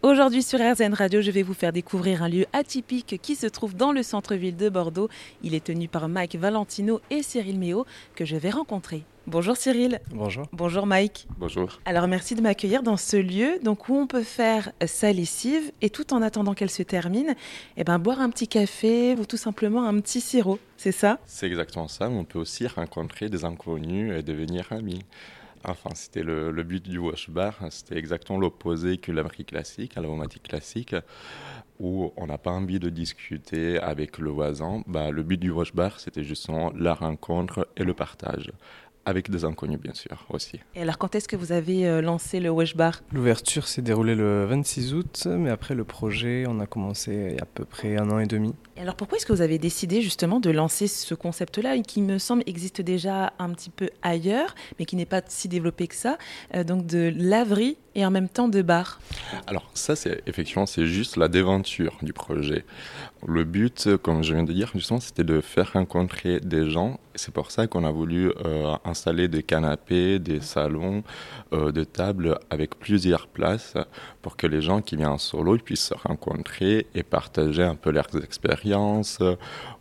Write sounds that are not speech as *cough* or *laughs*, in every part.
Aujourd'hui sur RZN Radio, je vais vous faire découvrir un lieu atypique qui se trouve dans le centre-ville de Bordeaux. Il est tenu par Mike Valentino et Cyril Méo que je vais rencontrer. Bonjour Cyril. Bonjour. Bonjour Mike. Bonjour. Alors merci de m'accueillir dans ce lieu donc où on peut faire sa lessive et tout en attendant qu'elle se termine, eh ben boire un petit café ou tout simplement un petit sirop, c'est ça? C'est exactement ça, on peut aussi rencontrer des inconnus et devenir amis. Enfin, c'était le, but du wash bar. C'était exactement l'opposé que l'Amérique classique, l'aromatique classique, où on n'a pas envie de discuter avec le voisin. Bah, le but du wash bar, c'était justement la rencontre et le partage avec des inconnus bien sûr aussi. Et alors quand est-ce que vous avez euh, lancé le Wash Bar? L'ouverture s'est déroulée le 26 août, mais après le projet, on a commencé il y a à peu près un an et demi. Et alors pourquoi est-ce que vous avez décidé justement de lancer ce concept-là, qui me semble existe déjà un petit peu ailleurs, mais qui n'est pas si développé que ça, euh, donc de laverie et en même temps de bar? Alors ça, c'est effectivement, c'est juste la déventure du projet. Le but, comme je viens de dire, justement, c'était de faire rencontrer des gens. C'est pour ça qu'on a voulu euh, installer des canapés, des salons, euh, des tables avec plusieurs places pour que les gens qui viennent en solo puissent se rencontrer et partager un peu leurs expériences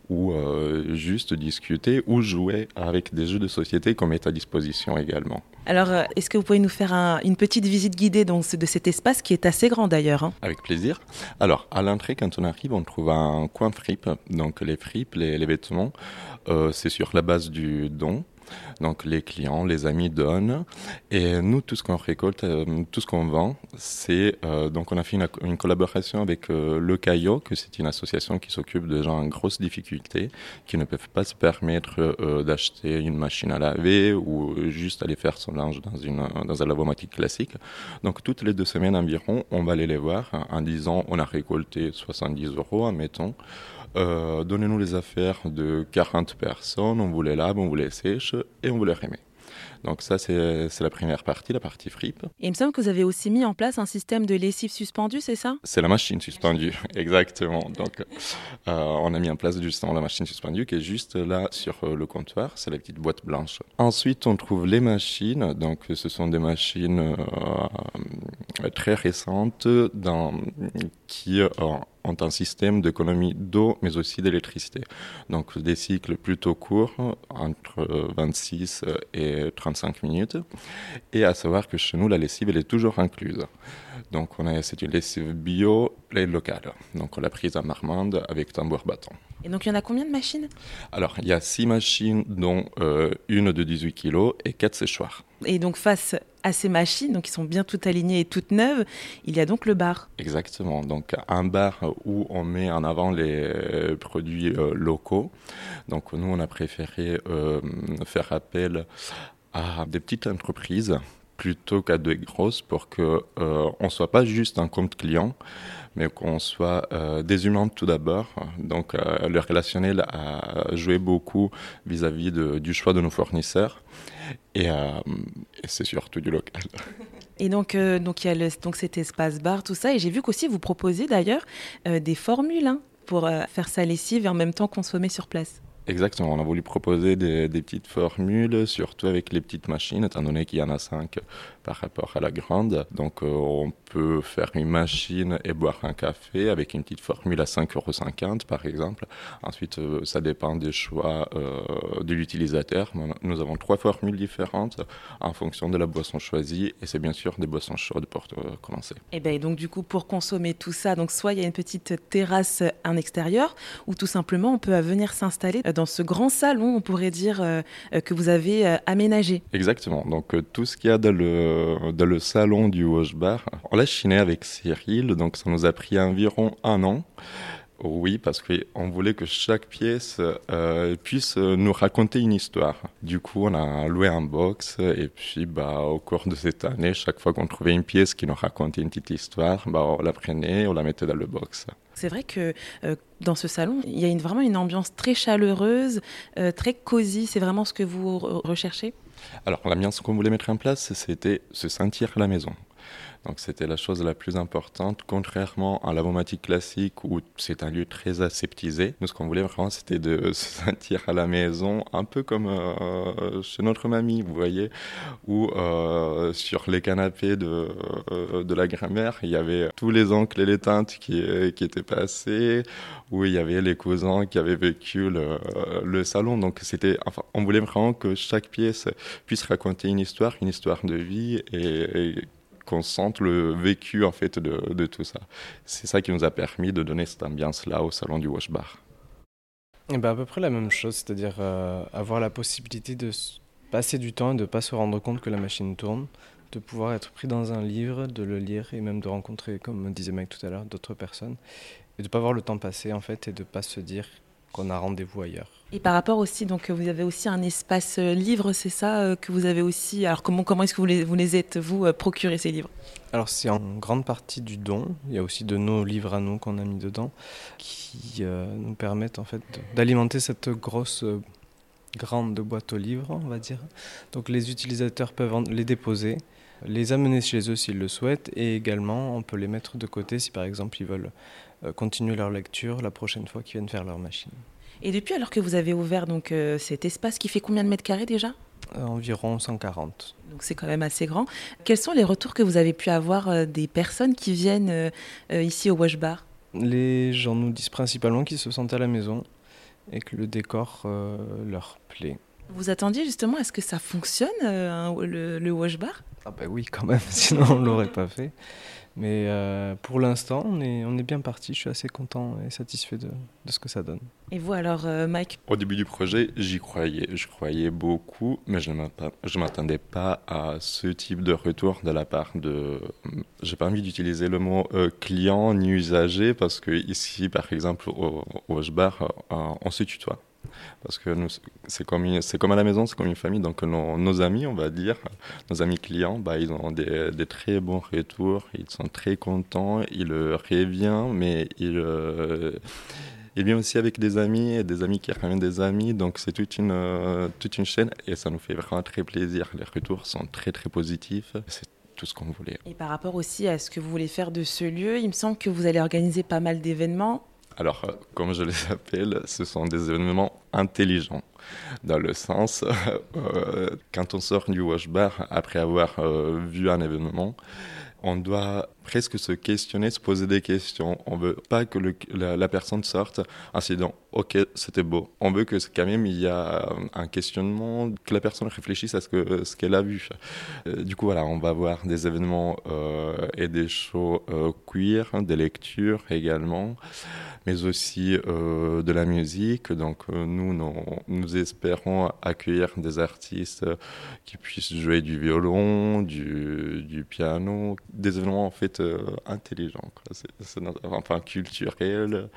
ou euh, juste discuter ou jouer avec des jeux de société qu'on met à disposition également. Alors, euh, est-ce que vous pouvez nous faire une petite visite guidée donc, de cet espace qui est assez grand d'ailleurs hein? Avec plaisir. Alors, à l'entrée, quand on arrive, on trouve un coin fripe. Donc, les fripes, les, vêtements, euh, c'est sur la base du don. Donc les clients, les amis donnent. Et nous, tout ce qu'on récolte, euh, tout ce qu'on vend, c'est... Euh, donc on a fait une, collaboration avec euh, Le Caillot, que c'est une association qui s'occupe de gens en grosse difficulté, qui ne peuvent pas se permettre d'acheter une machine à laver ou juste aller faire son linge dans, une, dans un lavomatique classique. Donc toutes les deux semaines environ, on va aller les voir en disant on a récolté 70 euros, admettons. Euh, donnez-nous les affaires de 40 personnes, on vous les lave, on vous les sèche et on vous les remet. Donc ça, c'est la première partie, la partie fripe. Et il me semble que vous avez aussi mis en place un système de lessive suspendue, c'est ça? C'est la machine suspendue, *laughs* exactement. Donc euh, on a mis en place justement la machine suspendue qui est juste là sur euh, le comptoir, c'est la petite boîte blanche. Ensuite, on trouve les machines, donc ce sont des machines très récentes dans, qui ont un système d'économie d'eau, mais aussi d'électricité. Donc des cycles plutôt courts, entre 26 et 35 minutes. Et à savoir que chez nous, la lessive, elle est toujours incluse. Donc on a, c'est une lessive bio et locale. Donc on l'a prise à Marmande avec tambour bâton. Et donc il y en a combien de machines? Alors il y a six machines, dont euh, une de 18 kg et quatre séchoirs. Et donc face à ces machines, donc qui sont bien toutes alignées et toutes neuves, il y a donc le bar. Exactement. Donc un bar où on met en avant les euh, produits euh, locaux. Donc nous on a préféré faire appel à des petites entreprises plutôt qu'à de grosses pour qu'on euh, ne soit pas juste un compte client, mais qu'on soit euh, des humains tout d'abord. Donc euh, le relationnel a joué beaucoup vis-à-vis du choix de nos fournisseurs et, c'est surtout du local. *laughs* Et donc, donc il y a donc cet espace bar, tout ça. Et j'ai vu qu'aussi vous proposez d'ailleurs des formules hein, pour faire sa lessive et en même temps consommer sur place. Exactement, on a voulu proposer des, petites formules, surtout avec les petites machines, étant donné qu'il y en a cinq par rapport à la grande. Donc euh, on peut faire une machine et boire un café avec une petite formule à 5,50 euros par exemple. Ensuite, euh, ça dépend des choix euh, de l'utilisateur. Nous avons trois formules différentes en fonction de la boisson choisie et c'est bien sûr des boissons chaudes pour commencer. Et bien donc du coup pour consommer tout ça, donc soit il y a une petite terrasse en extérieur ou tout simplement on peut venir s'installer dans ce grand salon, on pourrait dire, euh, euh, que vous avez euh, aménagé. Exactement. Donc tout ce qu'il y a dans le, dans le salon du Wash Bar, on l'a chiné avec Cyril, donc ça nous a pris environ un an. Oui, parce qu'on voulait que chaque pièce puisse nous raconter une histoire. Du coup, on a loué un box et puis bah, au cours de cette année, chaque fois qu'on trouvait une pièce qui nous racontait une petite histoire, bah, on la prenait, on la mettait dans le box. C'est vrai que euh, dans ce salon, il y a une, vraiment une ambiance très chaleureuse, euh, très cosy. C'est vraiment ce que vous recherchez? Alors, l'ambiance qu'on voulait mettre en place, c'était se sentir à la maison. Donc c'était la chose la plus importante, contrairement à l'avomatique classique où c'est un lieu très aseptisé. Nous, ce qu'on voulait vraiment, c'était de *laughs* se sentir à la maison, un peu comme euh, chez notre mamie, vous voyez, où euh, sur les canapés de, euh, de la grand-mère, il y avait tous les oncles et les tantes qui, qui étaient passés, où il y avait les cousins qui avaient vécu le, le salon. Donc c'était, enfin, on voulait vraiment que chaque pièce puisse raconter une histoire, une histoire de vie et, qu'on sente le vécu en fait de, tout ça. C'est ça qui nous a permis de donner cette ambiance-là au salon du Wash Bar. Et eh ben à peu près la même chose, c'est-à-dire euh, avoir la possibilité de passer du temps et de ne pas se rendre compte que la machine tourne, de pouvoir être pris dans un livre, de le lire et même de rencontrer, comme disait Mike tout à l'heure, d'autres personnes et de ne pas voir le temps passer en fait et de ne pas se dire qu'on a rendez-vous ailleurs. Et par rapport aussi, donc vous avez aussi un espace euh, livre, c'est ça euh, que vous avez aussi. Alors comment, comment est-ce que vous les, vous les êtes, vous, euh, procuré ces livres? Alors c'est en grande partie du don. Il y a aussi de nos livres à nous qu'on a mis dedans, qui nous permettent en fait d'alimenter cette grosse grande boîte aux livres, on va dire. Donc les utilisateurs peuvent les déposer, les amener chez eux s'ils le souhaitent, et également on peut les mettre de côté si par exemple ils veulent continuer leur lecture la prochaine fois qu'ils viennent faire leur machine. Et depuis alors que vous avez ouvert donc euh, cet espace qui fait combien de mètres carrés déjà? Euh, Environ 140. Donc c'est quand même assez grand. Quels sont les retours que vous avez pu avoir euh, des personnes qui viennent ici au Wash Bar? Les gens nous disent principalement qu'ils se sentent à la maison et que le décor leur plaît. Vous attendiez justement à ce que ça fonctionne, le, le, Wash Bar? Ah ben oui quand même, *laughs* sinon on ne l'aurait pas fait. Mais euh, pour l'instant, on est, on est bien parti. Je suis assez content et satisfait de, de ce que ça donne. Et vous alors, euh, Mike? Au début du projet, j'y croyais. Je croyais beaucoup, mais je ne m'attendais pas à ce type de retour de la part de. J'ai pas envie d'utiliser le mot euh, client ni usager parce que ici, par exemple, au, au Bar, on se tutoie parce que c'est comme, c'est comme à la maison, c'est comme une famille. Donc nos, amis, on va dire, nos amis clients, bah, ils ont des, des, très bons retours, ils sont très contents, ils reviennent, mais ils, euh, ils viennent aussi avec des amis et des amis qui ramènent des amis. Donc c'est toute une, euh, toute une chaîne et ça nous fait vraiment très plaisir. Les retours sont très très positifs. C'est tout ce qu'on voulait. Et par rapport aussi à ce que vous voulez faire de ce lieu, il me semble que vous allez organiser pas mal d'événements alors, euh, comme je les *laughs* appelle, ce sont des événements intelligents, dans le sens, *laughs* euh, quand on sort du wash bar après avoir euh, vu un événement, on doit presque se questionner, se poser des questions. On veut pas que la, personne sorte en se disant ok c'était beau. On veut que quand même il y a un questionnement, que la personne réfléchisse à ce que ce qu'elle a vu. Euh, du coup voilà, on va voir des événements euh, et des shows euh, queer, des lectures également, mais aussi de la musique. Donc nous, nous, espérons accueillir des artistes qui puissent jouer du violon, du, piano, des événements en fait euh, intelligents, enfin culturel,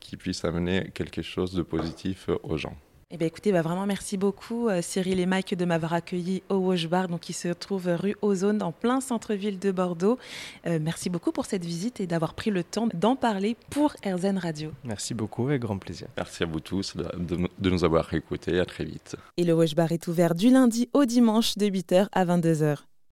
qui puisse amener quelque chose de positif aux gens. Eh bien, écoutez, bah, vraiment merci beaucoup euh, Cyril et Mike de m'avoir accueilli au Wash Bar, donc qui se trouve rue Ozone, en plein centre-ville de Bordeaux. Euh, merci beaucoup pour cette visite et d'avoir pris le temps d'en parler pour RZN Radio. Merci beaucoup, avec grand plaisir. Merci à vous tous de, de nous avoir écoutés. À très vite. Et le Wash Bar est ouvert du lundi au dimanche de 8h à 22h.